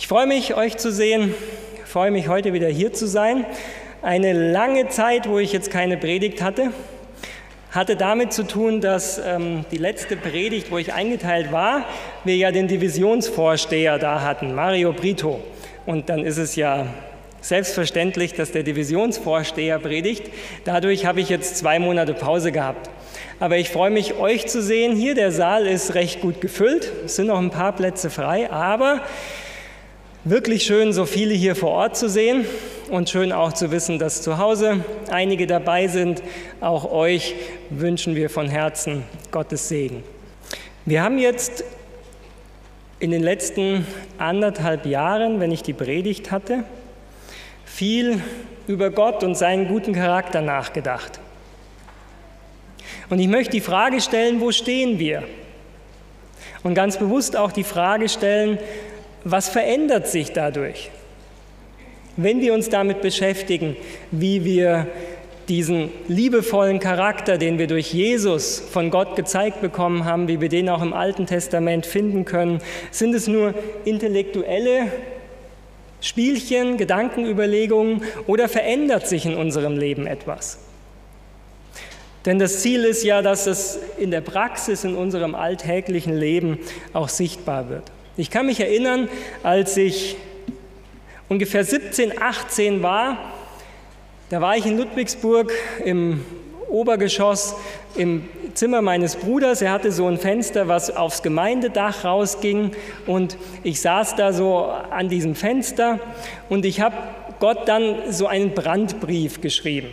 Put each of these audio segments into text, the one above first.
Ich freue mich, euch zu sehen. Ich freue mich, heute wieder hier zu sein. Eine lange Zeit, wo ich jetzt keine Predigt hatte, hatte damit zu tun, dass ähm, die letzte Predigt, wo ich eingeteilt war, wir ja den Divisionsvorsteher da hatten, Mario Brito. Und dann ist es ja selbstverständlich, dass der Divisionsvorsteher predigt. Dadurch habe ich jetzt zwei Monate Pause gehabt. Aber ich freue mich, euch zu sehen hier. Der Saal ist recht gut gefüllt. Es sind noch ein paar Plätze frei, aber wirklich schön, so viele hier vor Ort zu sehen und schön auch zu wissen, dass zu Hause einige dabei sind. Auch euch wünschen wir von Herzen Gottes Segen. Wir haben jetzt in den letzten anderthalb Jahren, wenn ich die Predigt hatte, viel über Gott und seinen guten Charakter nachgedacht. Und ich möchte die Frage stellen, wo stehen wir? Und ganz bewusst auch die Frage stellen, was verändert sich dadurch? Wenn wir uns damit beschäftigen, wie wir diesen liebevollen Charakter, den wir durch Jesus von Gott gezeigt bekommen haben, wie wir den auch im Alten Testament finden können, sind es nur intellektuelle Spielchen, Gedankenüberlegungen oder verändert sich in unserem Leben etwas? Denn das Ziel ist ja, dass es in der Praxis, in unserem alltäglichen Leben auch sichtbar wird. Ich kann mich erinnern, als ich ungefähr 17, 18 war, da war ich in Ludwigsburg im Obergeschoss im Zimmer meines Bruders. Er hatte so ein Fenster, was aufs Gemeindedach rausging und ich saß da so an diesem Fenster und ich habe Gott dann so einen Brandbrief geschrieben.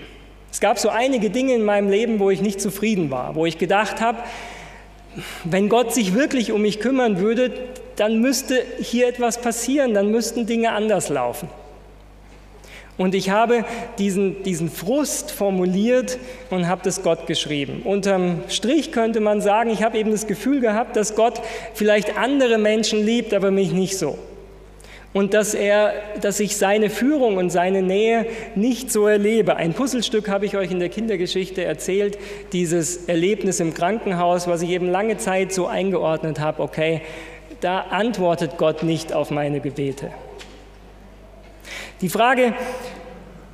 Es gab so einige Dinge in meinem Leben, wo ich nicht zufrieden war, wo ich gedacht habe, wenn Gott sich wirklich um mich kümmern würde, dann müsste hier etwas passieren, dann müssten Dinge anders laufen. Und ich habe diesen, diesen Frust formuliert und habe das Gott geschrieben. Unterm Strich könnte man sagen, ich habe eben das Gefühl gehabt, dass Gott vielleicht andere Menschen liebt, aber mich nicht so und dass, er, dass ich seine Führung und seine Nähe nicht so erlebe. Ein Puzzlestück habe ich euch in der Kindergeschichte erzählt, dieses Erlebnis im Krankenhaus, was ich eben lange Zeit so eingeordnet habe, okay, da antwortet Gott nicht auf meine Gebete. Die Frage,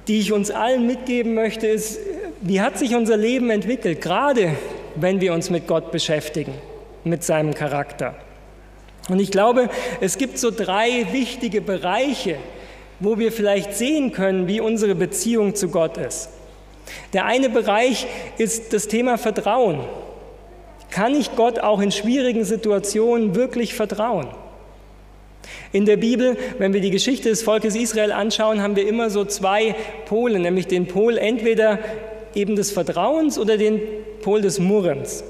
die ich uns allen mitgeben möchte, ist, wie hat sich unser Leben entwickelt, gerade wenn wir uns mit Gott beschäftigen, mit seinem Charakter? Und ich glaube, es gibt so drei wichtige Bereiche, wo wir vielleicht sehen können, wie unsere Beziehung zu Gott ist. Der eine Bereich ist das Thema Vertrauen. Kann ich Gott auch in schwierigen Situationen wirklich vertrauen? In der Bibel, wenn wir die Geschichte des Volkes Israel anschauen, haben wir immer so zwei Pole, nämlich den Pol entweder eben des Vertrauens oder den Pol des Murrens.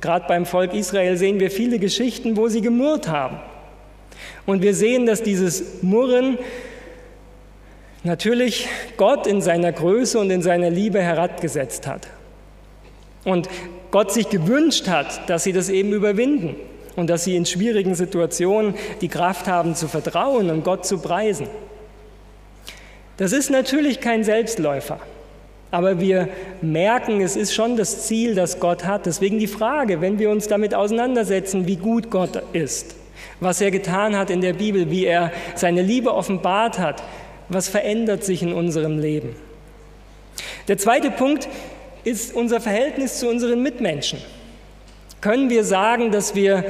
Gerade beim Volk Israel sehen wir viele Geschichten, wo sie gemurrt haben. Und wir sehen, dass dieses Murren natürlich Gott in seiner Größe und in seiner Liebe herabgesetzt hat. Und Gott sich gewünscht hat, dass sie das eben überwinden und dass sie in schwierigen Situationen die Kraft haben zu vertrauen und Gott zu preisen. Das ist natürlich kein Selbstläufer. Aber wir merken, es ist schon das Ziel, das Gott hat. Deswegen die Frage, wenn wir uns damit auseinandersetzen, wie gut Gott ist, was er getan hat in der Bibel, wie er seine Liebe offenbart hat, was verändert sich in unserem Leben? Der zweite Punkt ist unser Verhältnis zu unseren Mitmenschen. Können wir sagen, dass wir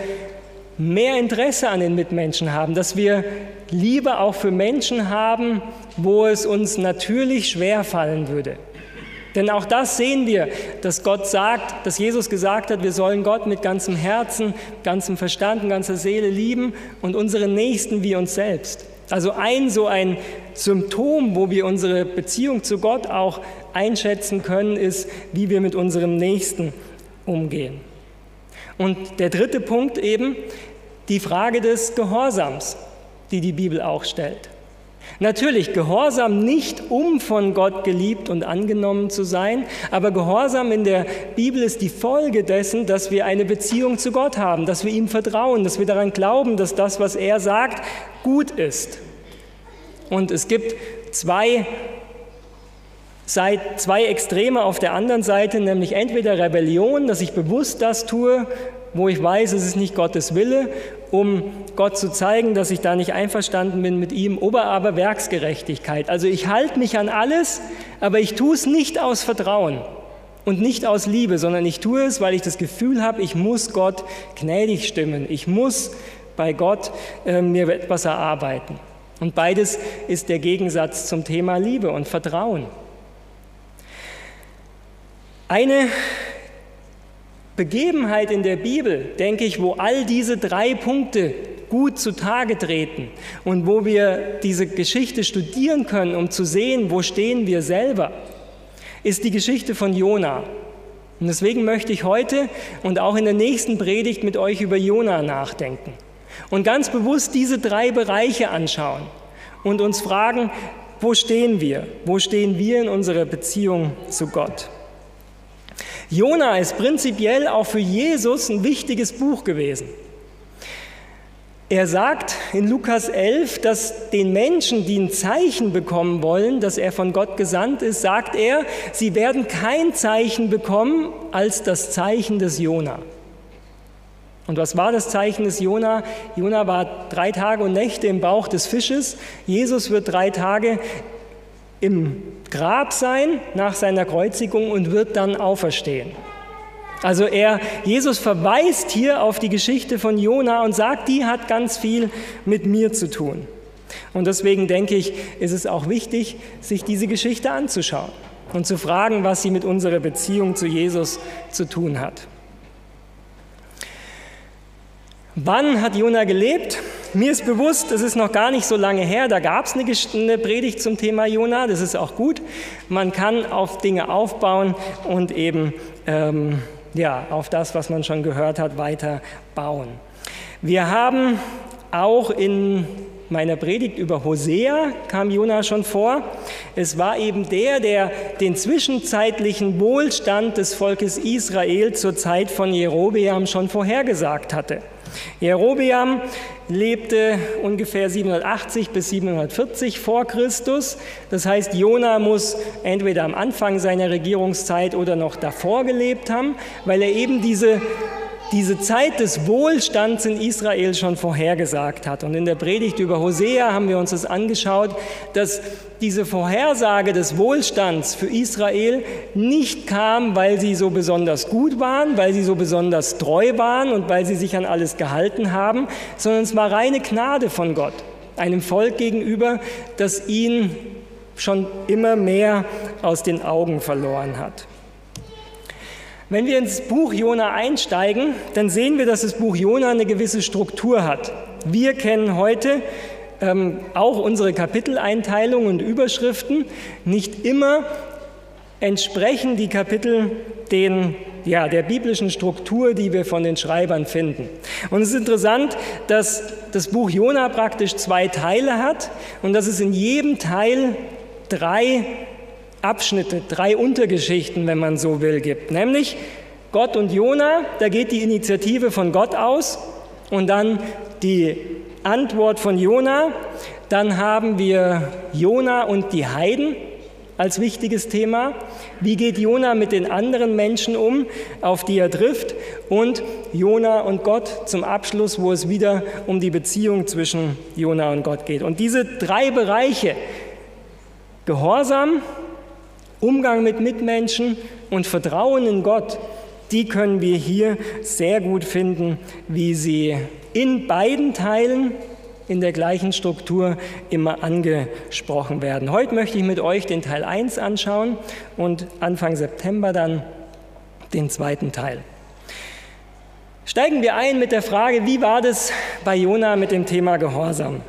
mehr Interesse an den Mitmenschen haben, dass wir Liebe auch für Menschen haben, wo es uns natürlich schwer fallen würde? Denn auch das sehen wir, dass Gott sagt, dass Jesus gesagt hat, wir sollen Gott mit ganzem Herzen, ganzem Verstand und ganzer Seele lieben und unseren Nächsten wie uns selbst. Also ein so ein Symptom, wo wir unsere Beziehung zu Gott auch einschätzen können, ist, wie wir mit unserem Nächsten umgehen. Und der dritte Punkt eben, die Frage des Gehorsams, die die Bibel auch stellt. Natürlich Gehorsam nicht, um von Gott geliebt und angenommen zu sein, aber Gehorsam in der Bibel ist die Folge dessen, dass wir eine Beziehung zu Gott haben, dass wir ihm vertrauen, dass wir daran glauben, dass das, was er sagt, gut ist. Und es gibt zwei, zwei Extreme auf der anderen Seite, nämlich entweder Rebellion, dass ich bewusst das tue, wo ich weiß, es ist nicht Gottes Wille, um Gott zu zeigen, dass ich da nicht einverstanden bin mit ihm, oder aber Werksgerechtigkeit. Also ich halte mich an alles, aber ich tue es nicht aus Vertrauen und nicht aus Liebe, sondern ich tue es, weil ich das Gefühl habe, ich muss Gott gnädig stimmen. Ich muss bei Gott äh, mir etwas erarbeiten. Und beides ist der Gegensatz zum Thema Liebe und Vertrauen. Eine Begebenheit in der Bibel, denke ich, wo all diese drei Punkte gut zutage treten und wo wir diese Geschichte studieren können, um zu sehen, wo stehen wir selber, ist die Geschichte von Jona. Und deswegen möchte ich heute und auch in der nächsten Predigt mit euch über Jona nachdenken und ganz bewusst diese drei Bereiche anschauen und uns fragen, wo stehen wir? Wo stehen wir in unserer Beziehung zu Gott? Jona ist prinzipiell auch für Jesus ein wichtiges Buch gewesen. Er sagt in Lukas 11, dass den Menschen, die ein Zeichen bekommen wollen, dass er von Gott gesandt ist, sagt er, sie werden kein Zeichen bekommen als das Zeichen des Jona. Und was war das Zeichen des Jona? Jona war drei Tage und Nächte im Bauch des Fisches. Jesus wird drei Tage im Grab sein nach seiner Kreuzigung und wird dann auferstehen. Also er, Jesus verweist hier auf die Geschichte von Jona und sagt, die hat ganz viel mit mir zu tun. Und deswegen denke ich, ist es auch wichtig, sich diese Geschichte anzuschauen und zu fragen, was sie mit unserer Beziehung zu Jesus zu tun hat. Wann hat Jona gelebt? Mir ist bewusst, es ist noch gar nicht so lange her, da gab es eine, eine, Predigt zum Thema Jona, das ist auch gut. Man kann auf Dinge aufbauen und eben ähm, ja, auf das, was man schon gehört hat, weiter bauen. Wir haben auch in meiner Predigt über Hosea kam Jona schon vor. Es war eben der, der den zwischenzeitlichen Wohlstand des Volkes Israel zur Zeit von Jerobeam schon vorhergesagt hatte. Jerobeam lebte ungefähr 780 bis 740 vor Christus. Das heißt, Jona muss entweder am Anfang seiner Regierungszeit oder noch davor gelebt haben, weil er eben diese diese Zeit des Wohlstands in Israel schon vorhergesagt hat. Und in der Predigt über Hosea haben wir uns das angeschaut, dass diese Vorhersage des Wohlstands für Israel nicht kam, weil sie so besonders gut waren, weil sie so besonders treu waren und weil sie sich an alles gehalten haben, sondern es war reine Gnade von Gott, einem Volk gegenüber, das ihn schon immer mehr aus den Augen verloren hat. Wenn wir ins Buch Jona einsteigen, dann sehen wir, dass das Buch Jona eine gewisse Struktur hat. Wir kennen heute ähm, auch unsere Kapiteleinteilung und Überschriften. Nicht immer entsprechen die Kapitel den, ja, der biblischen Struktur, die wir von den Schreibern finden. Und es ist interessant, dass das Buch Jona praktisch zwei Teile hat und dass es in jedem Teil drei Abschnitte, drei Untergeschichten, wenn man so will, gibt. Nämlich Gott und Jona, da geht die Initiative von Gott aus und dann die Antwort von Jona. Dann haben wir Jona und die Heiden als wichtiges Thema. Wie geht Jona mit den anderen Menschen um, auf die er trifft? Und Jona und Gott zum Abschluss, wo es wieder um die Beziehung zwischen Jona und Gott geht. Und diese drei Bereiche, Gehorsam, Umgang mit Mitmenschen und Vertrauen in Gott, die können wir hier sehr gut finden, wie sie in beiden Teilen in der gleichen Struktur immer angesprochen werden. Heute möchte ich mit euch den Teil 1 anschauen und Anfang September dann den zweiten Teil. Steigen wir ein mit der Frage, wie war das bei Jona mit dem Thema Gehorsam?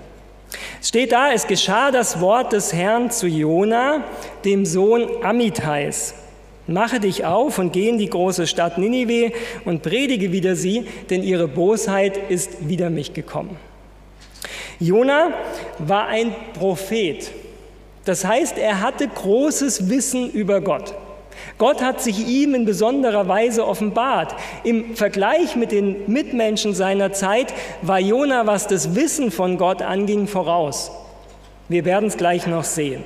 Steht da, es geschah das Wort des Herrn zu Jona, dem Sohn Amitais. Mache dich auf und geh in die große Stadt Ninive und predige wieder sie, denn ihre Bosheit ist wider mich gekommen. Jona war ein Prophet. Das heißt, er hatte großes Wissen über Gott. Gott hat sich ihm in besonderer Weise offenbart. Im Vergleich mit den Mitmenschen seiner Zeit war Jona, was das Wissen von Gott anging, voraus. Wir werden es gleich noch sehen.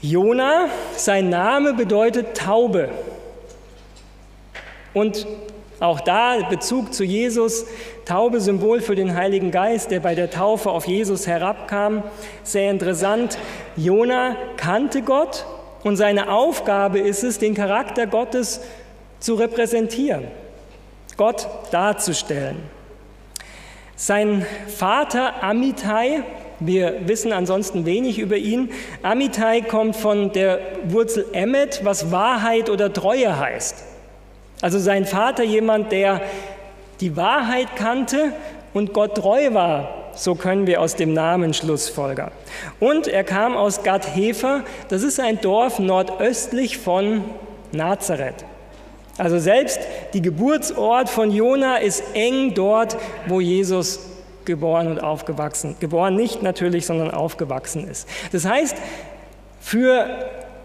Jona, sein Name bedeutet Taube. Und Auch da Bezug zu Jesus, Taube Symbol für den Heiligen Geist, der bei der Taufe auf Jesus herabkam. Sehr interessant. Jona kannte Gott und seine Aufgabe ist es, den Charakter Gottes zu repräsentieren, Gott darzustellen. Sein Vater Amitai, wir wissen ansonsten wenig über ihn, Amitai kommt von der Wurzel Emmet, was Wahrheit oder Treue heißt. Also sein Vater jemand, der die Wahrheit kannte und Gott treu war. So können wir aus dem Namen Schlussfolger. Und er kam aus Gad Hefer, das ist ein Dorf nordöstlich von Nazareth. Also selbst die Geburtsort von Jona ist eng dort, wo Jesus geboren und aufgewachsen, geboren nicht natürlich, sondern aufgewachsen ist. Das heißt, für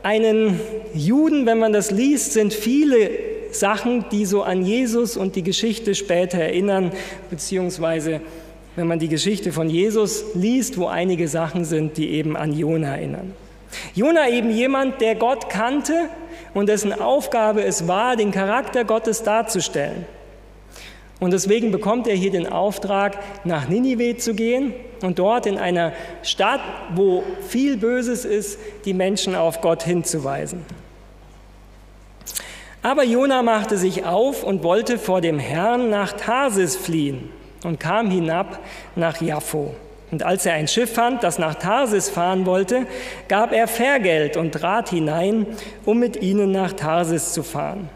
einen Juden, wenn man das liest, sind viele Sachen, die so an Jesus und die Geschichte später erinnern, beziehungsweise wenn man die Geschichte von Jesus liest, wo einige Sachen sind, die eben an Jona erinnern. Jona eben jemand, der Gott kannte und dessen Aufgabe es war, den Charakter Gottes darzustellen. Und deswegen bekommt er hier den Auftrag, nach Ninive zu gehen und dort in einer Stadt, wo viel Böses ist, die Menschen auf Gott hinzuweisen. Aber Jona machte sich auf und wollte vor dem Herrn nach Tarsis fliehen und kam hinab nach Jaffo. Und als er ein Schiff fand, das nach Tarsis fahren wollte, gab er Fährgeld und trat hinein, um mit ihnen nach Tarsis zu fahren,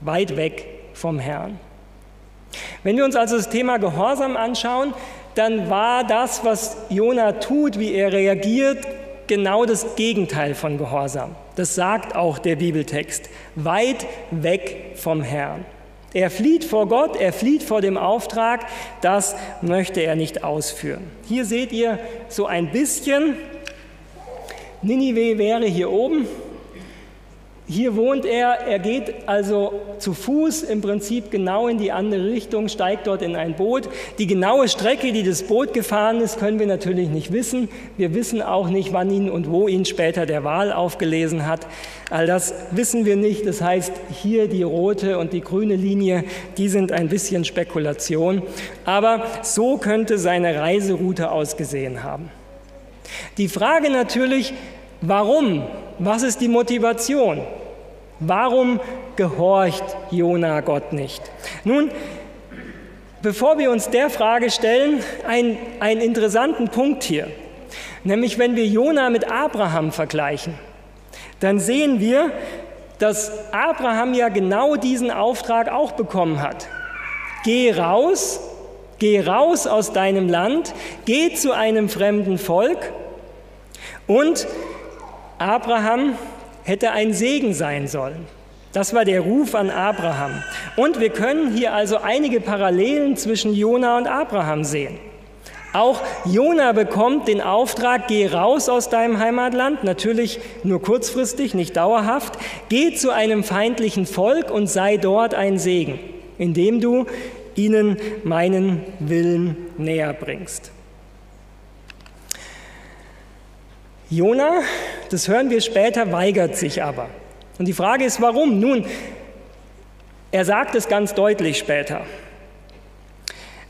weit weg vom Herrn. Wenn wir uns also das Thema Gehorsam anschauen, dann war das, was Jona tut, wie er reagiert, genau das Gegenteil von Gehorsam. Das sagt auch der Bibeltext. Weit weg vom Herrn. Er flieht vor Gott, er flieht vor dem Auftrag, das möchte er nicht ausführen. Hier seht ihr so ein bisschen, Ninive wäre hier oben, hier wohnt er, er geht also zu Fuß im Prinzip genau in die andere Richtung, steigt dort in ein Boot. Die genaue Strecke, die das Boot gefahren ist, können wir natürlich nicht wissen. Wir wissen auch nicht, wann ihn und wo ihn später der Wal aufgelesen hat. All das wissen wir nicht. Das heißt, hier die rote und die grüne Linie, die sind ein bisschen Spekulation. Aber so könnte seine Reiseroute ausgesehen haben. Die Frage natürlich, warum? Was ist die Motivation? Warum gehorcht Jona Gott nicht? Nun, bevor wir uns der Frage stellen, ein, einen interessanten Punkt hier. Nämlich, wenn wir Jona mit Abraham vergleichen, dann sehen wir, dass Abraham ja genau diesen Auftrag auch bekommen hat. Geh raus, geh raus aus deinem Land, geh zu einem fremden Volk und Abraham hätte ein Segen sein sollen. Das war der Ruf an Abraham. Und wir können hier also einige Parallelen zwischen Jona und Abraham sehen. Auch Jona bekommt den Auftrag, geh raus aus deinem Heimatland, natürlich nur kurzfristig, nicht dauerhaft, geh zu einem feindlichen Volk und sei dort ein Segen, indem du ihnen meinen Willen näher bringst. Jona, das hören wir später, weigert sich aber. Und die Frage ist, warum? Nun, er sagt es ganz deutlich später.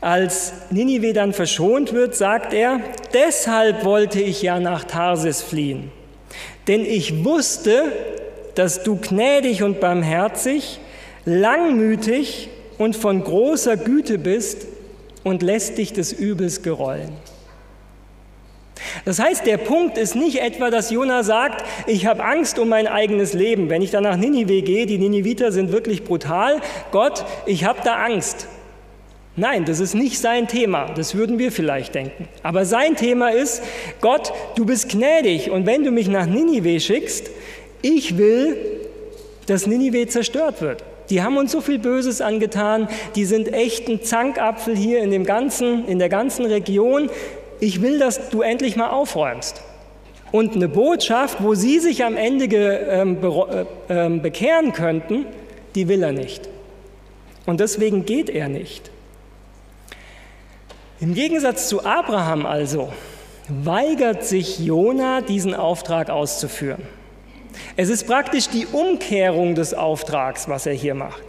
Als Ninive dann verschont wird, sagt er, deshalb wollte ich ja nach Tarsis fliehen, denn ich wusste, dass du gnädig und barmherzig, langmütig und von großer Güte bist und lässt dich des Übels gerollen. Das heißt, der Punkt ist nicht etwa, dass Jona sagt, ich habe Angst um mein eigenes Leben. Wenn ich dann nach Ninive gehe, die Niniviter sind wirklich brutal. Gott, ich habe da Angst. Nein, das ist nicht sein Thema. Das würden wir vielleicht denken. Aber sein Thema ist, Gott, du bist gnädig und wenn du mich nach Ninive schickst, ich will, dass Ninive zerstört wird. Die haben uns so viel Böses angetan, die sind echt ein Zankapfel hier in, dem ganzen, in der ganzen Region ich will, dass du endlich mal aufräumst. Und eine Botschaft, wo sie sich am Ende ähm, äh, ähm, bekehren könnten, die will er nicht. Und deswegen geht er nicht. Im Gegensatz zu Abraham also weigert sich Jona, diesen Auftrag auszuführen. Es ist praktisch die Umkehrung des Auftrags, was er hier macht.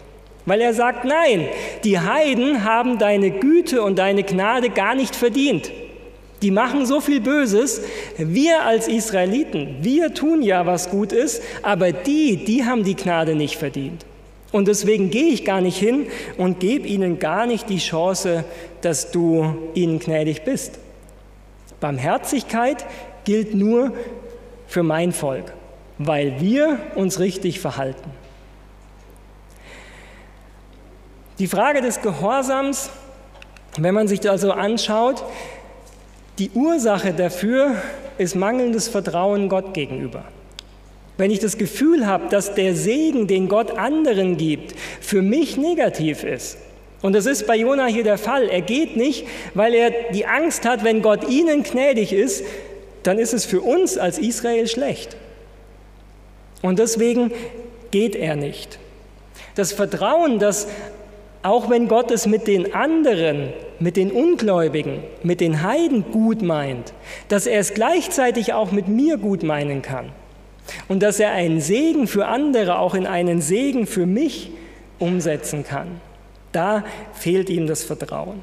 Weil er sagt, nein, die Heiden haben deine Güte und deine Gnade gar nicht verdient. Die machen so viel Böses. Wir als Israeliten, wir tun ja, was gut ist, aber die, die haben die Gnade nicht verdient. Und deswegen gehe ich gar nicht hin und gebe ihnen gar nicht die Chance, dass du ihnen gnädig bist. Barmherzigkeit gilt nur für mein Volk, weil wir uns richtig verhalten. Die Frage des Gehorsams, wenn man sich also anschaut, die Ursache dafür ist mangelndes Vertrauen Gott gegenüber. Wenn ich das Gefühl habe, dass der Segen, den Gott anderen gibt, für mich negativ ist, und das ist bei Jona hier der Fall, er geht nicht, weil er die Angst hat, wenn Gott ihnen gnädig ist, dann ist es für uns als Israel schlecht. Und deswegen geht er nicht. Das Vertrauen, dass auch wenn Gott es mit den anderen, mit den Ungläubigen, mit den Heiden gut meint, dass er es gleichzeitig auch mit mir gut meinen kann und dass er einen Segen für andere auch in einen Segen für mich umsetzen kann. Da fehlt ihm das Vertrauen.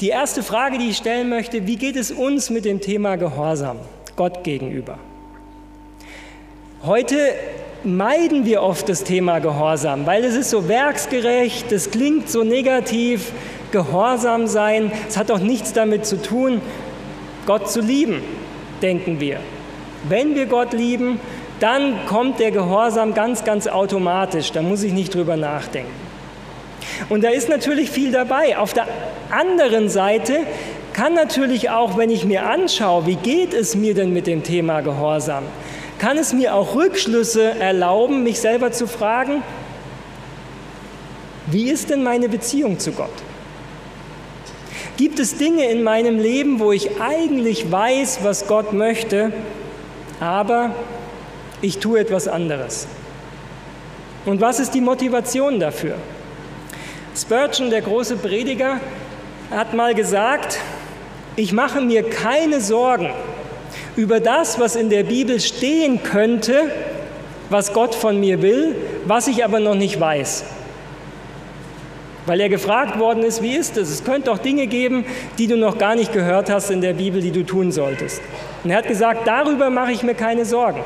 Die erste Frage, die ich stellen möchte, wie geht es uns mit dem Thema Gehorsam Gott gegenüber? Heute meiden wir oft das Thema Gehorsam, weil es ist so werksgerecht, es klingt so negativ, Gehorsam sein, es hat doch nichts damit zu tun, Gott zu lieben, denken wir. Wenn wir Gott lieben, dann kommt der Gehorsam ganz, ganz automatisch, da muss ich nicht drüber nachdenken. Und da ist natürlich viel dabei. Auf der anderen Seite kann natürlich auch, wenn ich mir anschaue, wie geht es mir denn mit dem Thema Gehorsam, kann es mir auch Rückschlüsse erlauben, mich selber zu fragen, wie ist denn meine Beziehung zu Gott? Gibt es Dinge in meinem Leben, wo ich eigentlich weiß, was Gott möchte, aber ich tue etwas anderes? Und was ist die Motivation dafür? Spurgeon, der große Prediger, hat mal gesagt, ich mache mir keine Sorgen über das, was in der Bibel stehen könnte, was Gott von mir will, was ich aber noch nicht weiß. Weil er gefragt worden ist, wie ist es? Es könnte doch Dinge geben, die du noch gar nicht gehört hast in der Bibel, die du tun solltest. Und er hat gesagt, darüber mache ich mir keine Sorgen.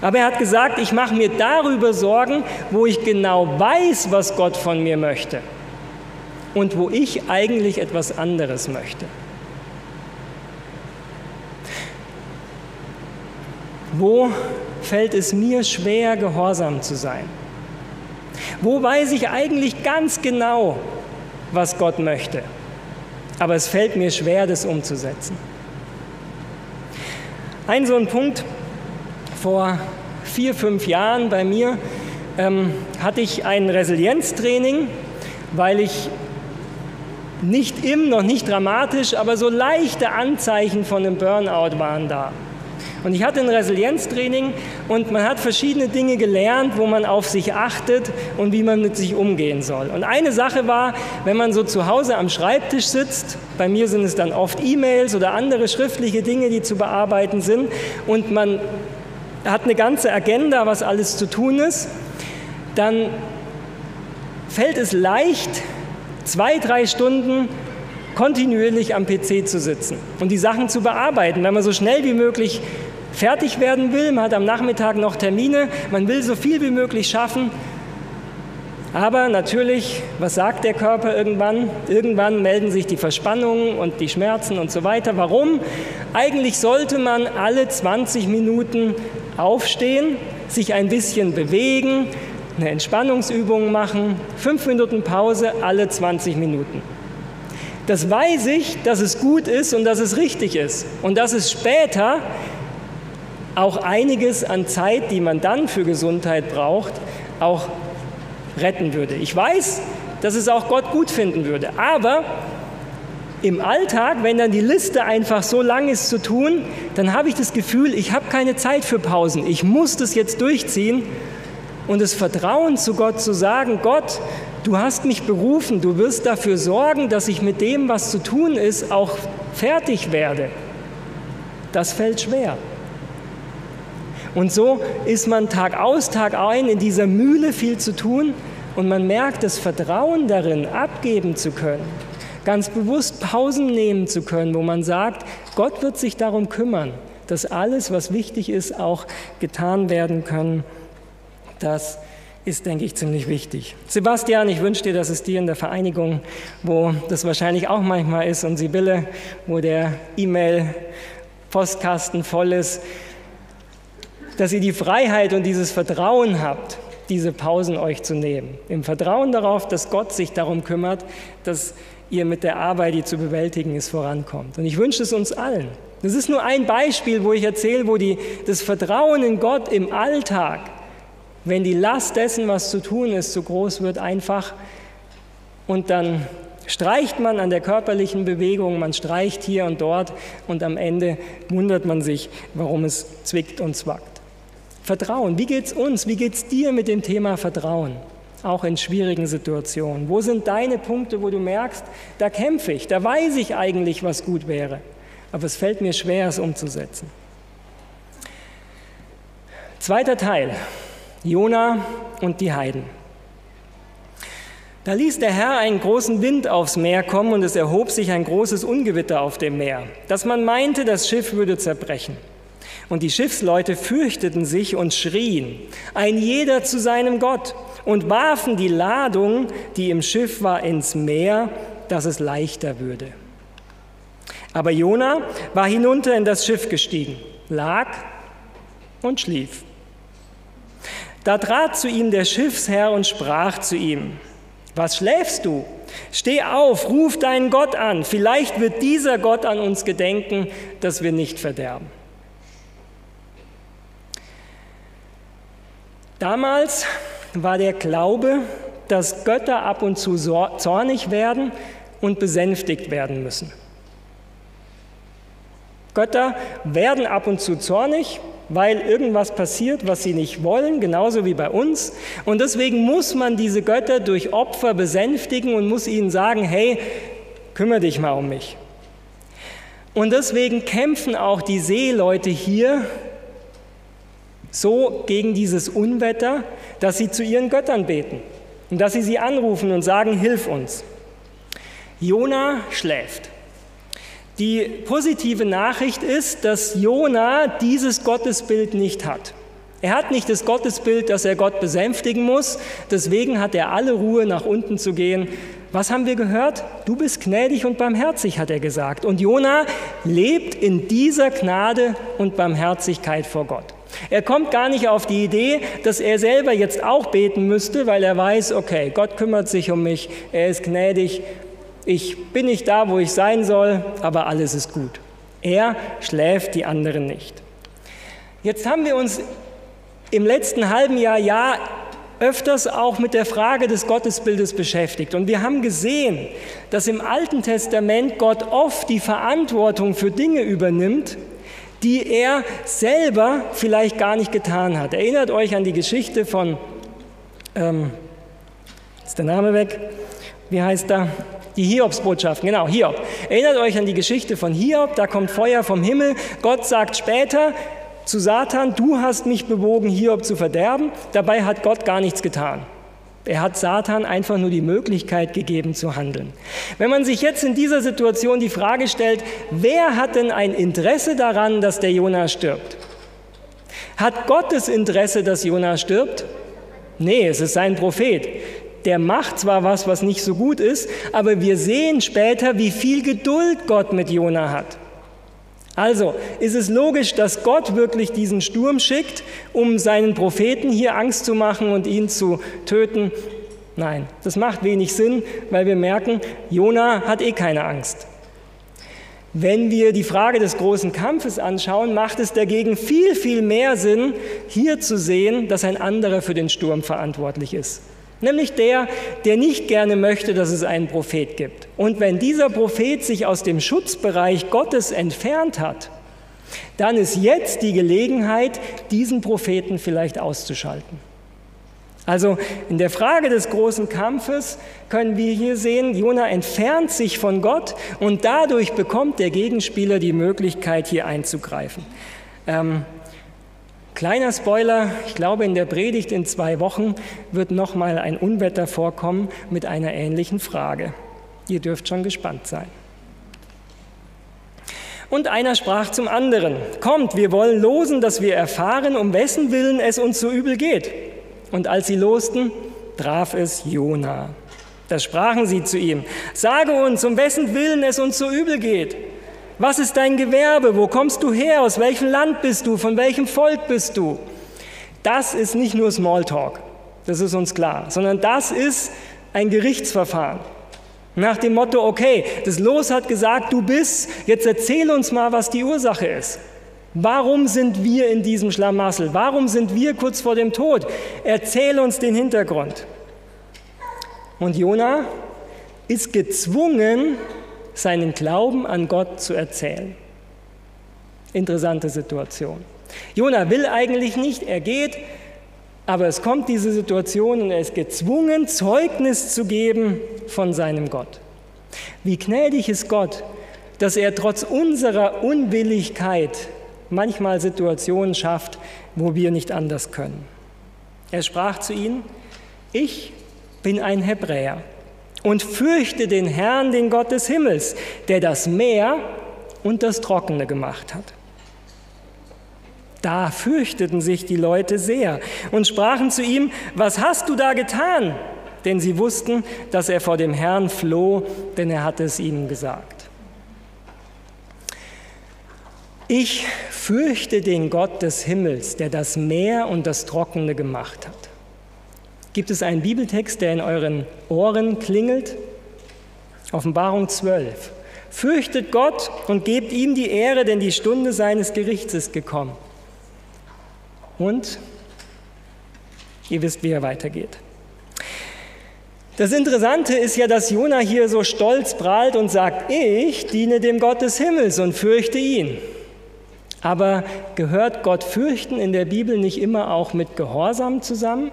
Aber er hat gesagt, ich mache mir darüber Sorgen, wo ich genau weiß, was Gott von mir möchte und wo ich eigentlich etwas anderes möchte. Wo fällt es mir schwer, gehorsam zu sein? Wo weiß ich eigentlich ganz genau, was Gott möchte? Aber es fällt mir schwer, das umzusetzen. Ein so ein Punkt vor vier, fünf Jahren bei mir ähm, hatte ich ein Resilienztraining, weil ich nicht im, noch nicht dramatisch, aber so leichte Anzeichen von einem Burnout waren da. Und ich hatte ein Resilienztraining und man hat verschiedene Dinge gelernt, wo man auf sich achtet und wie man mit sich umgehen soll. Und eine Sache war, wenn man so zu Hause am Schreibtisch sitzt, bei mir sind es dann oft E-Mails oder andere schriftliche Dinge, die zu bearbeiten sind, und man hat eine ganze Agenda, was alles zu tun ist, dann fällt es leicht, zwei, drei Stunden kontinuierlich am PC zu sitzen und die Sachen zu bearbeiten, wenn man so schnell wie möglich fertig werden will. Man hat am Nachmittag noch Termine, man will so viel wie möglich schaffen. Aber natürlich, was sagt der Körper irgendwann? Irgendwann melden sich die Verspannungen und die Schmerzen und so weiter. Warum? Eigentlich sollte man alle 20 Minuten aufstehen, sich ein bisschen bewegen, eine Entspannungsübung machen, fünf Minuten Pause alle 20 Minuten. Das weiß ich, dass es gut ist und dass es richtig ist und dass es später auch einiges an Zeit, die man dann für Gesundheit braucht, auch retten würde. Ich weiß, dass es auch Gott gut finden würde. Aber im Alltag, wenn dann die Liste einfach so lang ist zu tun, dann habe ich das Gefühl, ich habe keine Zeit für Pausen. Ich muss das jetzt durchziehen und das Vertrauen zu Gott zu sagen, Gott, du hast mich berufen, du wirst dafür sorgen, dass ich mit dem, was zu tun ist, auch fertig werde. Das fällt schwer. Und so ist man Tag aus, Tag ein in dieser Mühle viel zu tun und man merkt das Vertrauen darin, abgeben zu können, ganz bewusst Pausen nehmen zu können, wo man sagt, Gott wird sich darum kümmern, dass alles, was wichtig ist, auch getan werden kann. Das ist, denke ich, ziemlich wichtig. Sebastian, ich wünsche dir, dass es dir in der Vereinigung, wo das wahrscheinlich auch manchmal ist, und Sibylle, wo der E-Mail-Postkasten voll ist, dass ihr die Freiheit und dieses Vertrauen habt, diese Pausen euch zu nehmen. Im Vertrauen darauf, dass Gott sich darum kümmert, dass ihr mit der Arbeit, die zu bewältigen ist, vorankommt. Und ich wünsche es uns allen. Das ist nur ein Beispiel, wo ich erzähle, wo die, das Vertrauen in Gott im Alltag, wenn die Last dessen, was zu tun ist, so groß wird, einfach und dann streicht man an der körperlichen Bewegung, man streicht hier und dort und am Ende wundert man sich, warum es zwickt und zwackt. Vertrauen, wie geht es uns, wie geht es dir mit dem Thema Vertrauen? Auch in schwierigen Situationen. Wo sind deine Punkte, wo du merkst, da kämpfe ich, da weiß ich eigentlich, was gut wäre aber es fällt mir schwer, es umzusetzen. Zweiter Teil, Jona und die Heiden. Da ließ der Herr einen großen Wind aufs Meer kommen und es erhob sich ein großes Ungewitter auf dem Meer, dass man meinte, das Schiff würde zerbrechen. Und die Schiffsleute fürchteten sich und schrien, ein jeder zu seinem Gott, und warfen die Ladung, die im Schiff war, ins Meer, dass es leichter würde. Aber Jona war hinunter in das Schiff gestiegen, lag und schlief. Da trat zu ihm der Schiffsherr und sprach zu ihm, was schläfst du? Steh auf, ruf deinen Gott an, vielleicht wird dieser Gott an uns gedenken, dass wir nicht verderben. Damals war der Glaube, dass Götter ab und zu zornig werden und besänftigt werden müssen. Götter werden ab und zu zornig, weil irgendwas passiert, was sie nicht wollen, genauso wie bei uns. Und deswegen muss man diese Götter durch Opfer besänftigen und muss ihnen sagen, hey, kümmere dich mal um mich. Und deswegen kämpfen auch die Seeleute hier so gegen dieses Unwetter, dass sie zu ihren Göttern beten und dass sie sie anrufen und sagen, hilf uns. Jona schläft. Die positive Nachricht ist, dass Jona dieses Gottesbild nicht hat. Er hat nicht das Gottesbild, dass er Gott besänftigen muss. Deswegen hat er alle Ruhe, nach unten zu gehen. Was haben wir gehört? Du bist gnädig und barmherzig, hat er gesagt. Und Jona lebt in dieser Gnade und Barmherzigkeit vor Gott. Er kommt gar nicht auf die Idee, dass er selber jetzt auch beten müsste, weil er weiß, okay, Gott kümmert sich um mich, er ist gnädig ich bin nicht da, wo ich sein soll, aber alles ist gut. Er schläft die anderen nicht. Jetzt haben wir uns im letzten halben Jahr, Jahr öfters auch mit der Frage des Gottesbildes beschäftigt. Und wir haben gesehen, dass im Alten Testament Gott oft die Verantwortung für Dinge übernimmt, die er selber vielleicht gar nicht getan hat. Erinnert euch an die Geschichte von, ähm, ist der Name weg, wie heißt er? Die Hiobsbotschaften, genau, Hiob. Erinnert euch an die Geschichte von Hiob, da kommt Feuer vom Himmel. Gott sagt später zu Satan, du hast mich bewogen, Hiob zu verderben. Dabei hat Gott gar nichts getan. Er hat Satan einfach nur die Möglichkeit gegeben zu handeln. Wenn man sich jetzt in dieser Situation die Frage stellt, wer hat denn ein Interesse daran, dass der Jonah stirbt? Hat Gott das Interesse, dass Jonah stirbt? Nee, es ist sein Prophet der macht zwar was, was nicht so gut ist, aber wir sehen später, wie viel Geduld Gott mit Jona hat. Also ist es logisch, dass Gott wirklich diesen Sturm schickt, um seinen Propheten hier Angst zu machen und ihn zu töten? Nein, das macht wenig Sinn, weil wir merken, Jona hat eh keine Angst. Wenn wir die Frage des großen Kampfes anschauen, macht es dagegen viel, viel mehr Sinn, hier zu sehen, dass ein anderer für den Sturm verantwortlich ist nämlich der, der nicht gerne möchte, dass es einen Prophet gibt. Und wenn dieser Prophet sich aus dem Schutzbereich Gottes entfernt hat, dann ist jetzt die Gelegenheit, diesen Propheten vielleicht auszuschalten. Also in der Frage des großen Kampfes können wir hier sehen, Jona entfernt sich von Gott und dadurch bekommt der Gegenspieler die Möglichkeit, hier einzugreifen. Ähm, Kleiner Spoiler, ich glaube in der Predigt in zwei Wochen wird nochmal ein Unwetter vorkommen mit einer ähnlichen Frage. Ihr dürft schon gespannt sein. Und einer sprach zum anderen, kommt, wir wollen losen, dass wir erfahren, um wessen Willen es uns so übel geht. Und als sie losten, traf es Jona. Da sprachen sie zu ihm, sage uns, um wessen Willen es uns so übel geht. Was ist dein Gewerbe? Wo kommst du her? Aus welchem Land bist du? Von welchem Volk bist du? Das ist nicht nur Smalltalk, das ist uns klar, sondern das ist ein Gerichtsverfahren. Nach dem Motto, okay, das Los hat gesagt, du bist, jetzt erzähl uns mal, was die Ursache ist. Warum sind wir in diesem Schlamassel? Warum sind wir kurz vor dem Tod? Erzähl uns den Hintergrund. Und Jona ist gezwungen, seinen Glauben an Gott zu erzählen. Interessante Situation. Jona will eigentlich nicht, er geht, aber es kommt diese Situation und er ist gezwungen, Zeugnis zu geben von seinem Gott. Wie gnädig ist Gott, dass er trotz unserer Unwilligkeit manchmal Situationen schafft, wo wir nicht anders können. Er sprach zu ihnen, ich bin ein Hebräer und fürchte den Herrn, den Gott des Himmels, der das Meer und das Trockene gemacht hat. Da fürchteten sich die Leute sehr und sprachen zu ihm, was hast du da getan? Denn sie wussten, dass er vor dem Herrn floh, denn er hatte es ihnen gesagt. Ich fürchte den Gott des Himmels, der das Meer und das Trockene gemacht hat. Gibt es einen Bibeltext, der in euren Ohren klingelt? Offenbarung 12. Fürchtet Gott und gebt ihm die Ehre, denn die Stunde seines Gerichts ist gekommen. Und ihr wisst, wie er weitergeht. Das Interessante ist ja, dass Jona hier so stolz prahlt und sagt, ich diene dem Gott des Himmels und fürchte ihn. Aber gehört Gott fürchten in der Bibel nicht immer auch mit Gehorsam zusammen?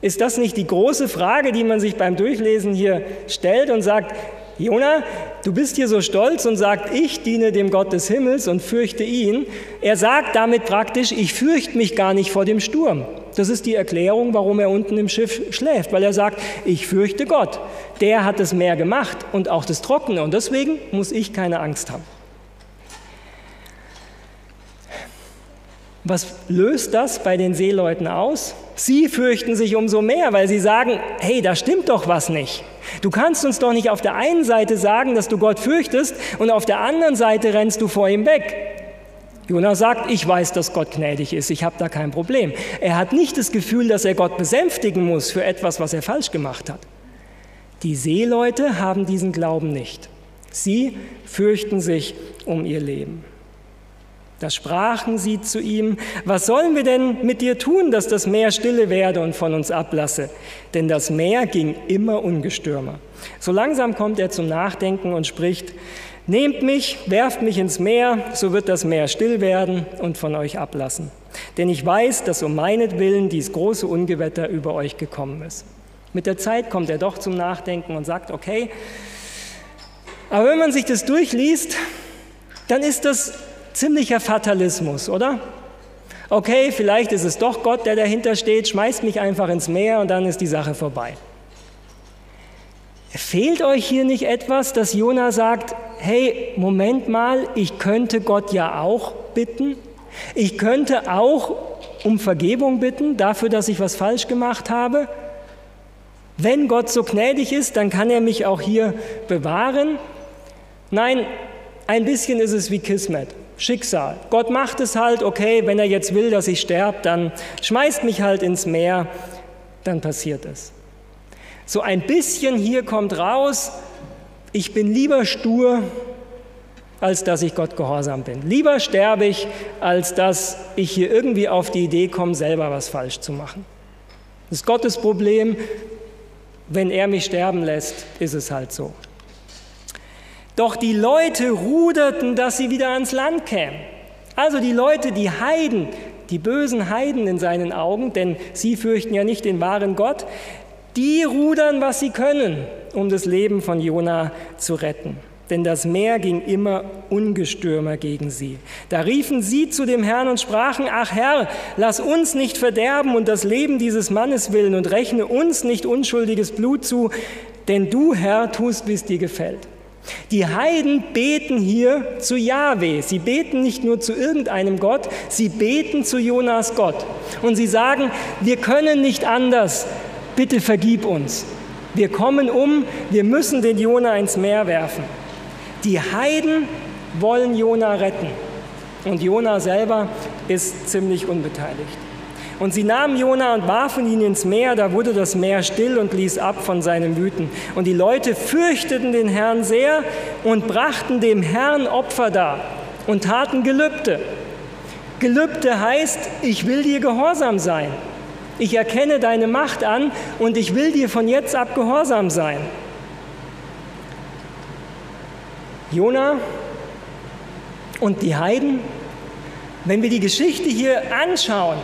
Ist das nicht die große Frage, die man sich beim Durchlesen hier stellt und sagt, Jona, du bist hier so stolz und sagt, ich diene dem Gott des Himmels und fürchte ihn. Er sagt damit praktisch, ich fürchte mich gar nicht vor dem Sturm. Das ist die Erklärung, warum er unten im Schiff schläft, weil er sagt, ich fürchte Gott. Der hat das Meer gemacht und auch das Trockene und deswegen muss ich keine Angst haben. Was löst das bei den Seeleuten aus? Sie fürchten sich umso mehr, weil sie sagen, hey, da stimmt doch was nicht. Du kannst uns doch nicht auf der einen Seite sagen, dass du Gott fürchtest und auf der anderen Seite rennst du vor ihm weg. Jonah sagt, ich weiß, dass Gott gnädig ist, ich habe da kein Problem. Er hat nicht das Gefühl, dass er Gott besänftigen muss für etwas, was er falsch gemacht hat. Die Seeleute haben diesen Glauben nicht. Sie fürchten sich um ihr Leben. Da sprachen sie zu ihm, was sollen wir denn mit dir tun, dass das Meer stille werde und von uns ablasse? Denn das Meer ging immer ungestürmer. So langsam kommt er zum Nachdenken und spricht, nehmt mich, werft mich ins Meer, so wird das Meer still werden und von euch ablassen. Denn ich weiß, dass um meinetwillen dies große Ungewetter über euch gekommen ist. Mit der Zeit kommt er doch zum Nachdenken und sagt, okay, aber wenn man sich das durchliest, dann ist das Ziemlicher Fatalismus, oder? Okay, vielleicht ist es doch Gott, der dahinter steht, schmeißt mich einfach ins Meer und dann ist die Sache vorbei. Fehlt euch hier nicht etwas, dass Jona sagt, hey, Moment mal, ich könnte Gott ja auch bitten? Ich könnte auch um Vergebung bitten dafür, dass ich was falsch gemacht habe? Wenn Gott so gnädig ist, dann kann er mich auch hier bewahren? Nein, ein bisschen ist es wie Kismet. Schicksal. Gott macht es halt, okay, wenn er jetzt will, dass ich sterbe, dann schmeißt mich halt ins Meer, dann passiert es. So ein bisschen hier kommt raus, ich bin lieber stur, als dass ich Gott gehorsam bin. Lieber sterbe ich, als dass ich hier irgendwie auf die Idee komme, selber was falsch zu machen. Das ist Gottes Problem. Wenn er mich sterben lässt, ist es halt so. Doch die Leute ruderten, dass sie wieder ans Land kämen. Also die Leute, die Heiden, die bösen Heiden in seinen Augen, denn sie fürchten ja nicht den wahren Gott, die rudern, was sie können, um das Leben von Jona zu retten. denn das Meer ging immer ungestürmer gegen sie. Da riefen sie zu dem Herrn und sprachen, ach Herr, lass uns nicht verderben und das Leben dieses Mannes willen und rechne uns nicht unschuldiges Blut zu, denn du, Herr, tust, wie es dir gefällt. Die Heiden beten hier zu Jahwe. Sie beten nicht nur zu irgendeinem Gott, sie beten zu Jonas Gott. Und sie sagen, wir können nicht anders, bitte vergib uns. Wir kommen um, wir müssen den Jona ins Meer werfen. Die Heiden wollen Jona retten und Jona selber ist ziemlich unbeteiligt. Und sie nahmen Jona und warfen ihn ins Meer, da wurde das Meer still und ließ ab von seinem Wüten. Und die Leute fürchteten den Herrn sehr und brachten dem Herrn Opfer dar und taten Gelübde. Gelübde heißt, ich will dir gehorsam sein. Ich erkenne deine Macht an und ich will dir von jetzt ab gehorsam sein. Jona und die Heiden, wenn wir die Geschichte hier anschauen,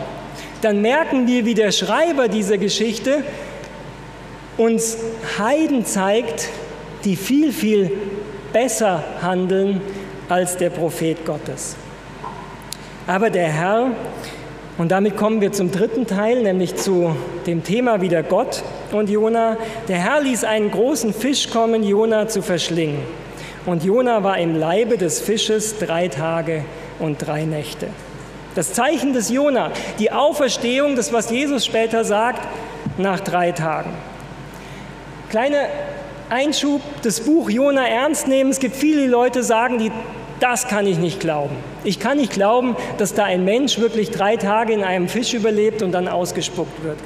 dann merken wir, wie der Schreiber dieser Geschichte uns Heiden zeigt, die viel, viel besser handeln als der Prophet Gottes. Aber der Herr, und damit kommen wir zum dritten Teil, nämlich zu dem Thema wieder Gott und Jona. Der Herr ließ einen großen Fisch kommen, Jona zu verschlingen. Und Jona war im Leibe des Fisches drei Tage und drei Nächte. Das Zeichen des Jona, die Auferstehung, das was Jesus später sagt, nach drei Tagen. Kleiner Einschub, das Buch Jona ernst nehmen. Es gibt viele Leute, sagen, die, das kann ich nicht glauben. Ich kann nicht glauben, dass da ein Mensch wirklich drei Tage in einem Fisch überlebt und dann ausgespuckt wird.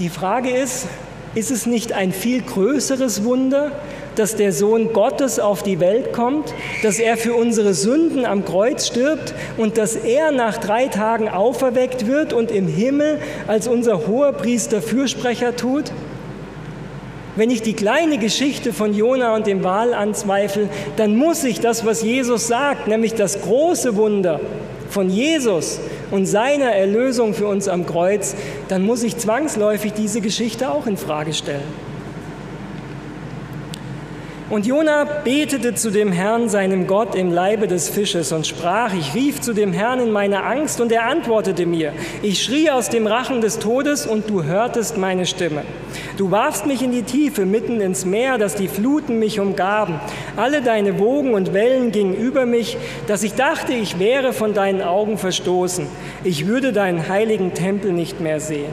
Die Frage ist, ist es nicht ein viel größeres Wunder, dass der Sohn Gottes auf die Welt kommt, dass er für unsere Sünden am Kreuz stirbt und dass er nach drei Tagen auferweckt wird und im Himmel als unser hoher Priester Fürsprecher tut? Wenn ich die kleine Geschichte von Jona und dem Wal anzweifle, dann muss ich das, was Jesus sagt, nämlich das große Wunder von Jesus und seiner Erlösung für uns am Kreuz, dann muss ich zwangsläufig diese Geschichte auch in Frage stellen. Und Jona betete zu dem Herrn, seinem Gott, im Leibe des Fisches und sprach, ich rief zu dem Herrn in meiner Angst und er antwortete mir. Ich schrie aus dem Rachen des Todes und du hörtest meine Stimme. Du warfst mich in die Tiefe, mitten ins Meer, dass die Fluten mich umgaben. Alle deine Wogen und Wellen gingen über mich, dass ich dachte, ich wäre von deinen Augen verstoßen. Ich würde deinen heiligen Tempel nicht mehr sehen.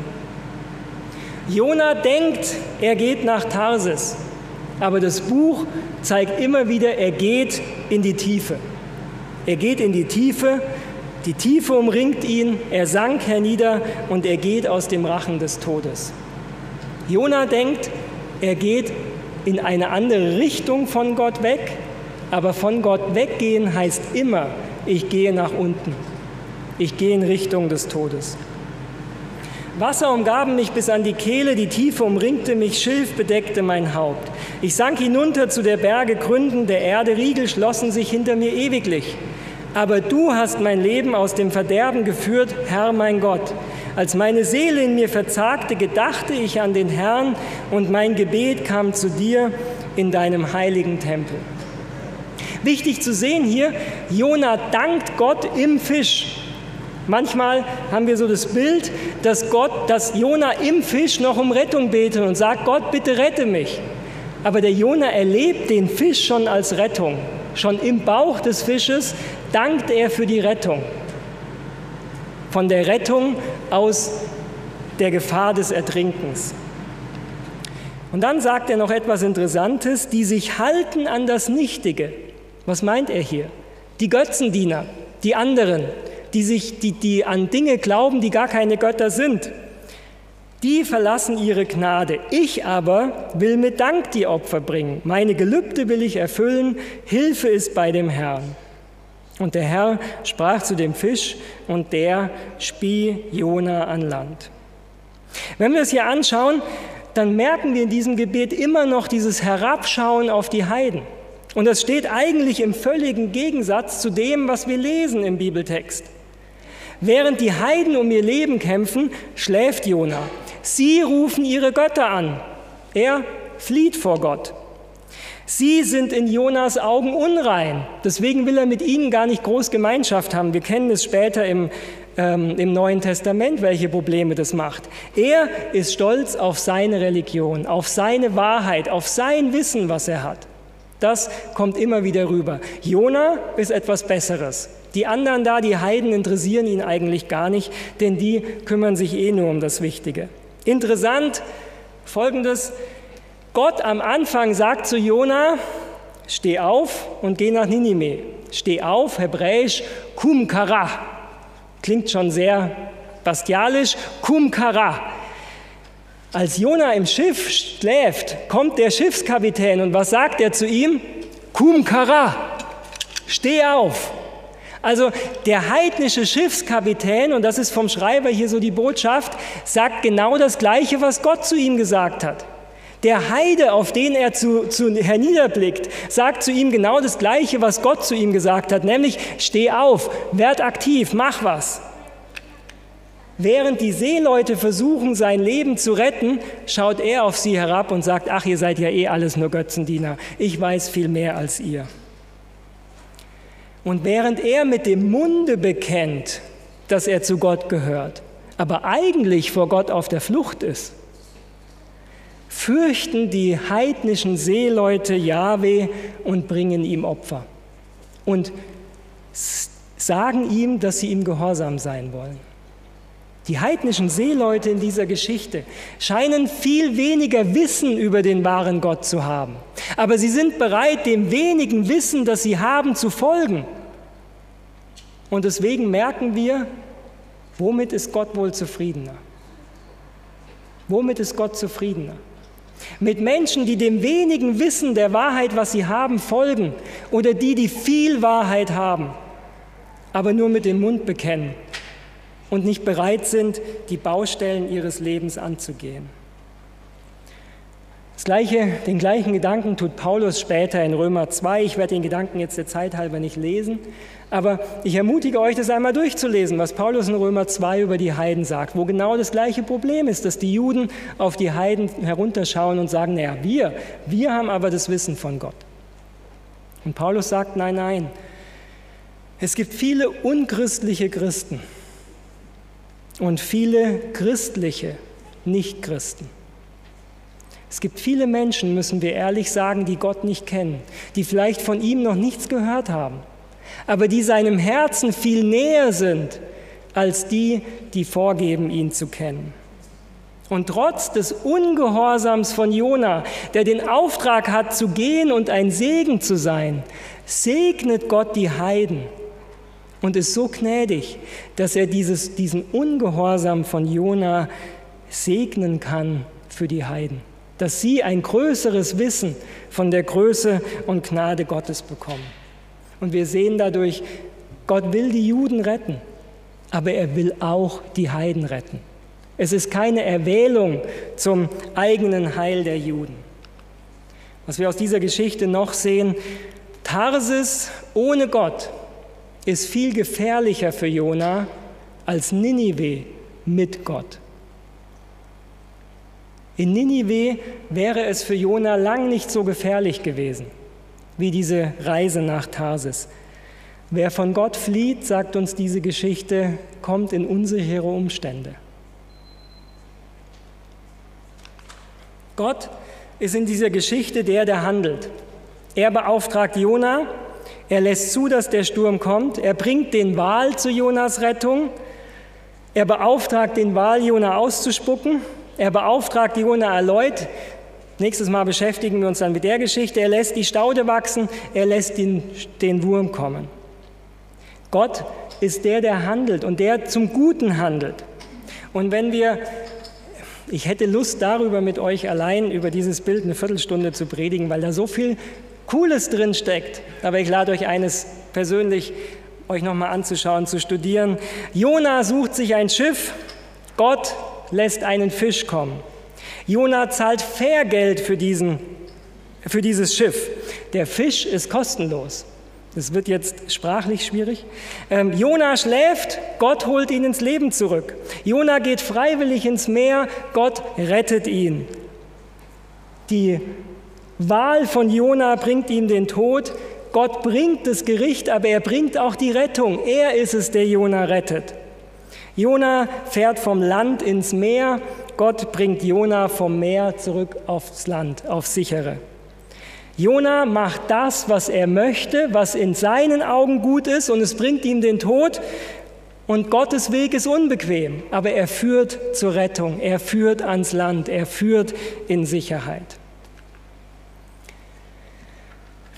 Jona denkt, er geht nach Tarsis. Aber das Buch zeigt immer wieder, er geht in die Tiefe. Er geht in die Tiefe, die Tiefe umringt ihn, er sank hernieder und er geht aus dem Rachen des Todes. Jona denkt, er geht in eine andere Richtung von Gott weg, aber von Gott weggehen heißt immer, ich gehe nach unten. Ich gehe in Richtung des Todes. Wasser umgaben mich bis an die Kehle, die Tiefe umringte mich, Schilf bedeckte mein Haupt. Ich sank hinunter zu der Berge Gründen der Erde, Riegel schlossen sich hinter mir ewiglich. Aber du hast mein Leben aus dem Verderben geführt, Herr mein Gott. Als meine Seele in mir verzagte, gedachte ich an den Herrn und mein Gebet kam zu dir in deinem heiligen Tempel. Wichtig zu sehen hier, Jona dankt Gott im Fisch. Manchmal haben wir so das Bild, dass Gott, dass Jona im Fisch noch um Rettung betet und sagt, Gott, bitte rette mich. Aber der Jona erlebt den Fisch schon als Rettung. Schon im Bauch des Fisches dankt er für die Rettung. Von der Rettung aus der Gefahr des Ertrinkens. Und dann sagt er noch etwas Interessantes, die sich halten an das Nichtige. Was meint er hier? Die Götzendiener, die anderen, die, sich, die, die an Dinge glauben, die gar keine Götter sind. Die verlassen ihre Gnade. Ich aber will mit Dank die Opfer bringen. Meine Gelübde will ich erfüllen. Hilfe ist bei dem Herrn. Und der Herr sprach zu dem Fisch und der spie Jona an Land. Wenn wir es hier anschauen, dann merken wir in diesem Gebet immer noch dieses Herabschauen auf die Heiden. Und das steht eigentlich im völligen Gegensatz zu dem, was wir lesen im Bibeltext. Während die Heiden um ihr Leben kämpfen, schläft Jona. Sie rufen ihre Götter an. Er flieht vor Gott. Sie sind in Jonas Augen unrein. Deswegen will er mit ihnen gar nicht groß Gemeinschaft haben. Wir kennen es später im, ähm, im Neuen Testament, welche Probleme das macht. Er ist stolz auf seine Religion, auf seine Wahrheit, auf sein Wissen, was er hat. Das kommt immer wieder rüber. Jona ist etwas Besseres. Die anderen da, die Heiden, interessieren ihn eigentlich gar nicht, denn die kümmern sich eh nur um das Wichtige. Interessant, folgendes, Gott am Anfang sagt zu Jona, steh auf und geh nach Ninive. Steh auf, hebräisch, kum kara. Klingt schon sehr bastialisch, kum kara. Als Jona im Schiff schläft, kommt der Schiffskapitän und was sagt er zu ihm? Kum kara, steh auf. Also der heidnische Schiffskapitän, und das ist vom Schreiber hier so die Botschaft, sagt genau das Gleiche, was Gott zu ihm gesagt hat. Der Heide, auf den er zu, zu herniederblickt, sagt zu ihm genau das Gleiche, was Gott zu ihm gesagt hat, nämlich steh auf, werd aktiv, mach was. Während die Seeleute versuchen, sein Leben zu retten, schaut er auf sie herab und sagt, ach, ihr seid ja eh alles nur Götzendiener, ich weiß viel mehr als ihr. Und während er mit dem Munde bekennt, dass er zu Gott gehört, aber eigentlich vor Gott auf der Flucht ist, fürchten die heidnischen Seeleute Jahwe und bringen ihm Opfer und sagen ihm, dass sie ihm gehorsam sein wollen. Die heidnischen Seeleute in dieser Geschichte scheinen viel weniger Wissen über den wahren Gott zu haben, aber sie sind bereit, dem wenigen Wissen, das sie haben, zu folgen. Und deswegen merken wir, womit ist Gott wohl zufriedener? Womit ist Gott zufriedener? Mit Menschen, die dem wenigen Wissen der Wahrheit, was sie haben, folgen oder die, die viel Wahrheit haben, aber nur mit dem Mund bekennen und nicht bereit sind, die Baustellen ihres Lebens anzugehen. Gleiche, den gleichen Gedanken tut Paulus später in Römer 2. Ich werde den Gedanken jetzt der Zeit halber nicht lesen, aber ich ermutige euch, das einmal durchzulesen, was Paulus in Römer 2 über die Heiden sagt, wo genau das gleiche Problem ist, dass die Juden auf die Heiden herunterschauen und sagen, naja, wir, wir haben aber das Wissen von Gott. Und Paulus sagt, nein, nein, es gibt viele unchristliche Christen und viele christliche Nichtchristen. Es gibt viele Menschen, müssen wir ehrlich sagen, die Gott nicht kennen, die vielleicht von ihm noch nichts gehört haben aber die seinem Herzen viel näher sind als die, die vorgeben, ihn zu kennen. Und trotz des Ungehorsams von Jona, der den Auftrag hat, zu gehen und ein Segen zu sein, segnet Gott die Heiden und ist so gnädig, dass er dieses, diesen Ungehorsam von Jona segnen kann für die Heiden, dass sie ein größeres Wissen von der Größe und Gnade Gottes bekommen. Und wir sehen dadurch, Gott will die Juden retten, aber er will auch die Heiden retten. Es ist keine Erwählung zum eigenen Heil der Juden. Was wir aus dieser Geschichte noch sehen, Tarsis ohne Gott ist viel gefährlicher für Jona als Ninive mit Gott. In Ninive wäre es für Jona lang nicht so gefährlich gewesen wie diese Reise nach Tarsis. Wer von Gott flieht, sagt uns diese Geschichte, kommt in unsichere Umstände. Gott ist in dieser Geschichte der, der handelt. Er beauftragt Jona, er lässt zu, dass der Sturm kommt, er bringt den Wal zu Jonas Rettung, er beauftragt den Wal, Jona auszuspucken, er beauftragt Jona erneut, Nächstes Mal beschäftigen wir uns dann mit der Geschichte. Er lässt die Staude wachsen, er lässt den, den Wurm kommen. Gott ist der, der handelt und der zum Guten handelt. Und wenn wir, ich hätte Lust darüber mit euch allein über dieses Bild eine Viertelstunde zu predigen, weil da so viel Cooles drin steckt. Aber ich lade euch eines persönlich euch nochmal anzuschauen, zu studieren. Jona sucht sich ein Schiff, Gott lässt einen Fisch kommen. Jona zahlt Fairgeld für, diesen, für dieses Schiff. Der Fisch ist kostenlos. Das wird jetzt sprachlich schwierig. Ähm, Jona schläft, Gott holt ihn ins Leben zurück. Jona geht freiwillig ins Meer, Gott rettet ihn. Die Wahl von Jona bringt ihm den Tod. Gott bringt das Gericht, aber er bringt auch die Rettung. Er ist es, der Jona rettet. Jona fährt vom Land ins Meer. Gott bringt Jona vom Meer zurück aufs Land, aufs sichere. Jona macht das, was er möchte, was in seinen Augen gut ist, und es bringt ihm den Tod. Und Gottes Weg ist unbequem, aber er führt zur Rettung, er führt ans Land, er führt in Sicherheit.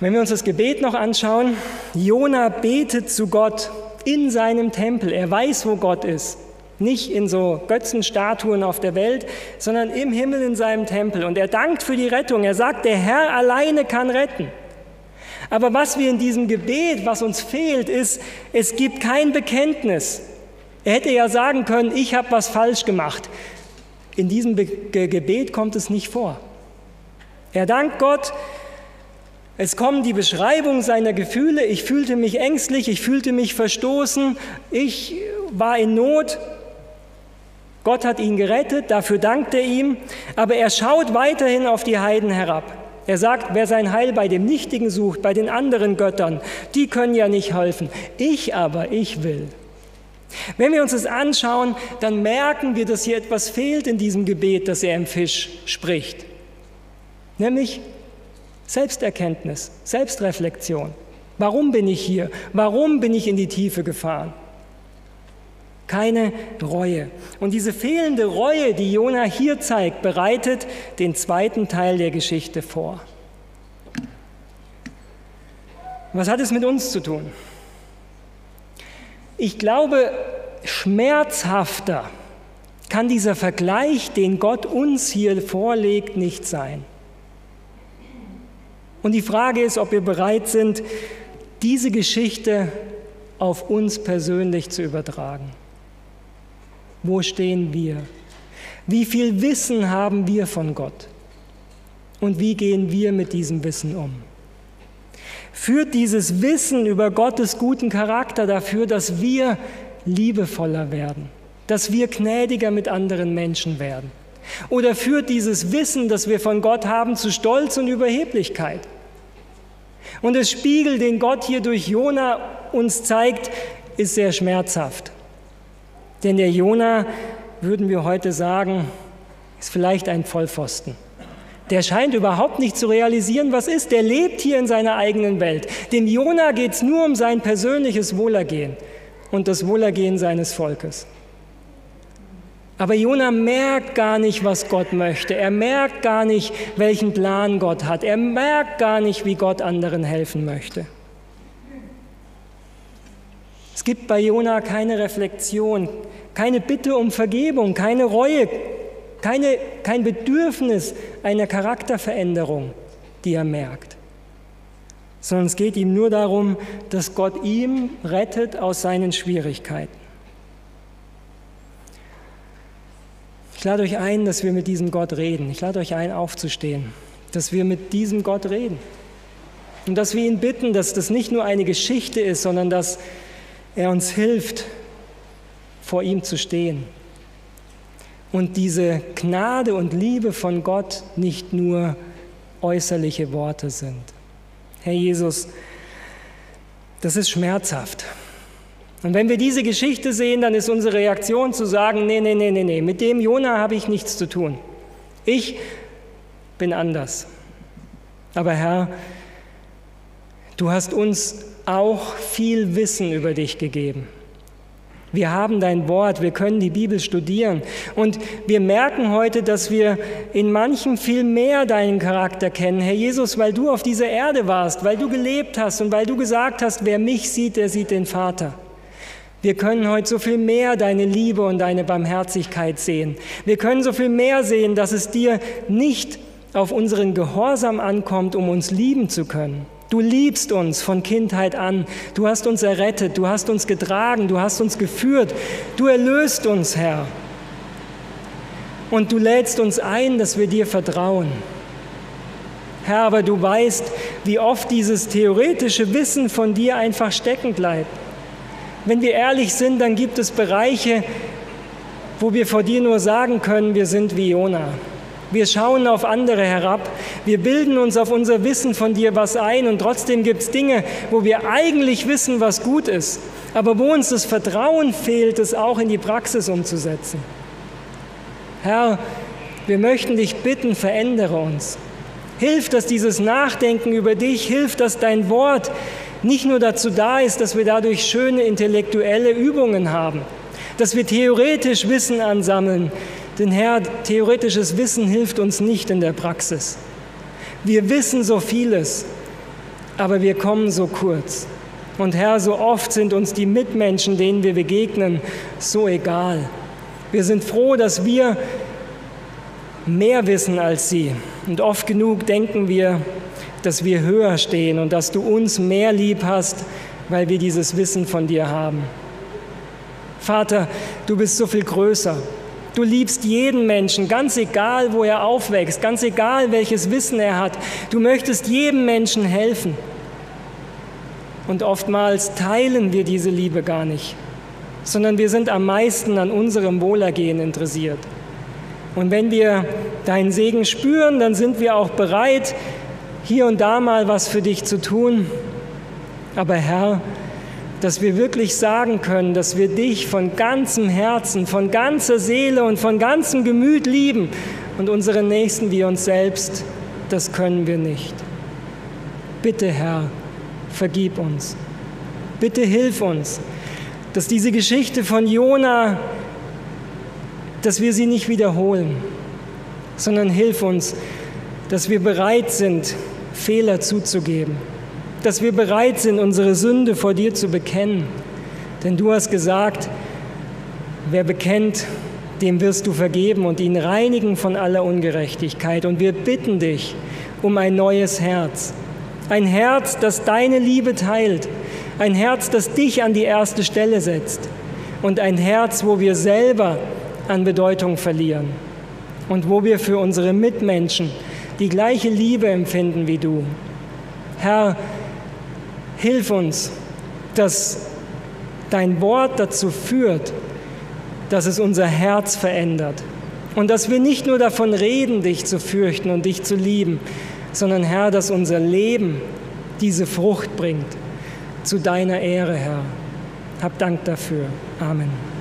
Wenn wir uns das Gebet noch anschauen, Jona betet zu Gott in seinem Tempel. Er weiß, wo Gott ist. Nicht in so Götzenstatuen auf der Welt, sondern im Himmel in seinem Tempel. Und er dankt für die Rettung. Er sagt, der Herr alleine kann retten. Aber was wir in diesem Gebet, was uns fehlt, ist, es gibt kein Bekenntnis. Er hätte ja sagen können, ich habe was falsch gemacht. In diesem Gebet kommt es nicht vor. Er dankt Gott, es kommen die Beschreibungen seiner Gefühle. Ich fühlte mich ängstlich, ich fühlte mich verstoßen, ich war in Not. Gott hat ihn gerettet, dafür dankt er ihm, aber er schaut weiterhin auf die Heiden herab. Er sagt, wer sein Heil bei dem Nichtigen sucht, bei den anderen Göttern, die können ja nicht helfen. Ich aber, ich will. Wenn wir uns das anschauen, dann merken wir, dass hier etwas fehlt in diesem Gebet, das er im Fisch spricht. Nämlich Selbsterkenntnis, Selbstreflexion. Warum bin ich hier? Warum bin ich in die Tiefe gefahren? Keine Reue. Und diese fehlende Reue, die Jona hier zeigt, bereitet den zweiten Teil der Geschichte vor. Was hat es mit uns zu tun? Ich glaube, schmerzhafter kann dieser Vergleich, den Gott uns hier vorlegt, nicht sein. Und die Frage ist, ob wir bereit sind, diese Geschichte auf uns persönlich zu übertragen. Wo stehen wir? Wie viel Wissen haben wir von Gott? Und wie gehen wir mit diesem Wissen um? Führt dieses Wissen über Gottes guten Charakter dafür, dass wir liebevoller werden, dass wir gnädiger mit anderen Menschen werden? Oder führt dieses Wissen, das wir von Gott haben, zu Stolz und Überheblichkeit? Und der Spiegel, den Gott hier durch Jona uns zeigt, ist sehr schmerzhaft. Denn der Jona, würden wir heute sagen, ist vielleicht ein Vollpfosten. Der scheint überhaupt nicht zu realisieren, was ist. Der lebt hier in seiner eigenen Welt. Dem Jona geht es nur um sein persönliches Wohlergehen und das Wohlergehen seines Volkes. Aber Jona merkt gar nicht, was Gott möchte. Er merkt gar nicht, welchen Plan Gott hat. Er merkt gar nicht, wie Gott anderen helfen möchte. Es gibt bei Jona keine Reflexion, keine Bitte um Vergebung, keine Reue, keine, kein Bedürfnis einer Charakterveränderung, die er merkt. Sondern es geht ihm nur darum, dass Gott ihm rettet aus seinen Schwierigkeiten. Ich lade euch ein, dass wir mit diesem Gott reden. Ich lade euch ein, aufzustehen, dass wir mit diesem Gott reden. Und dass wir ihn bitten, dass das nicht nur eine Geschichte ist, sondern dass er uns hilft, vor ihm zu stehen. Und diese Gnade und Liebe von Gott nicht nur äußerliche Worte sind. Herr Jesus, das ist schmerzhaft. Und wenn wir diese Geschichte sehen, dann ist unsere Reaktion zu sagen, nee, nee, nee, nee, nee, mit dem Jona habe ich nichts zu tun. Ich bin anders. Aber Herr, du hast uns auch viel Wissen über dich gegeben. Wir haben dein Wort, wir können die Bibel studieren und wir merken heute, dass wir in manchem viel mehr deinen Charakter kennen. Herr Jesus, weil du auf dieser Erde warst, weil du gelebt hast und weil du gesagt hast, wer mich sieht, der sieht den Vater. Wir können heute so viel mehr deine Liebe und deine Barmherzigkeit sehen. Wir können so viel mehr sehen, dass es dir nicht auf unseren Gehorsam ankommt, um uns lieben zu können. Du liebst uns von Kindheit an. Du hast uns errettet, du hast uns getragen, du hast uns geführt. Du erlöst uns, Herr. Und du lädst uns ein, dass wir dir vertrauen. Herr, aber du weißt, wie oft dieses theoretische Wissen von dir einfach stecken bleibt. Wenn wir ehrlich sind, dann gibt es Bereiche, wo wir vor dir nur sagen können, wir sind wie Jona. Wir schauen auf andere herab. Wir bilden uns auf unser Wissen von dir was ein und trotzdem gibt es Dinge, wo wir eigentlich wissen, was gut ist, aber wo uns das Vertrauen fehlt, es auch in die Praxis umzusetzen. Herr, wir möchten dich bitten, verändere uns. Hilf, dass dieses Nachdenken über dich, hilf, dass dein Wort nicht nur dazu da ist, dass wir dadurch schöne intellektuelle Übungen haben, dass wir theoretisch Wissen ansammeln, denn Herr, theoretisches Wissen hilft uns nicht in der Praxis. Wir wissen so vieles, aber wir kommen so kurz. Und Herr, so oft sind uns die Mitmenschen, denen wir begegnen, so egal. Wir sind froh, dass wir mehr wissen als sie. Und oft genug denken wir, dass wir höher stehen und dass du uns mehr lieb hast, weil wir dieses Wissen von dir haben. Vater, du bist so viel größer. Du liebst jeden Menschen, ganz egal, wo er aufwächst, ganz egal, welches Wissen er hat. Du möchtest jedem Menschen helfen. Und oftmals teilen wir diese Liebe gar nicht, sondern wir sind am meisten an unserem Wohlergehen interessiert. Und wenn wir deinen Segen spüren, dann sind wir auch bereit, hier und da mal was für dich zu tun. Aber Herr, dass wir wirklich sagen können, dass wir dich von ganzem Herzen, von ganzer Seele und von ganzem Gemüt lieben und unsere Nächsten wie uns selbst, das können wir nicht. Bitte, Herr, vergib uns. Bitte hilf uns, dass diese Geschichte von Jona dass wir sie nicht wiederholen, sondern hilf uns, dass wir bereit sind, Fehler zuzugeben, dass wir bereit sind, unsere Sünde vor dir zu bekennen. Denn du hast gesagt, wer bekennt, dem wirst du vergeben und ihn reinigen von aller Ungerechtigkeit. Und wir bitten dich um ein neues Herz. Ein Herz, das deine Liebe teilt. Ein Herz, das dich an die erste Stelle setzt. Und ein Herz, wo wir selber an Bedeutung verlieren und wo wir für unsere Mitmenschen die gleiche Liebe empfinden wie du. Herr, hilf uns, dass dein Wort dazu führt, dass es unser Herz verändert und dass wir nicht nur davon reden, dich zu fürchten und dich zu lieben, sondern Herr, dass unser Leben diese Frucht bringt zu deiner Ehre, Herr. Hab Dank dafür. Amen.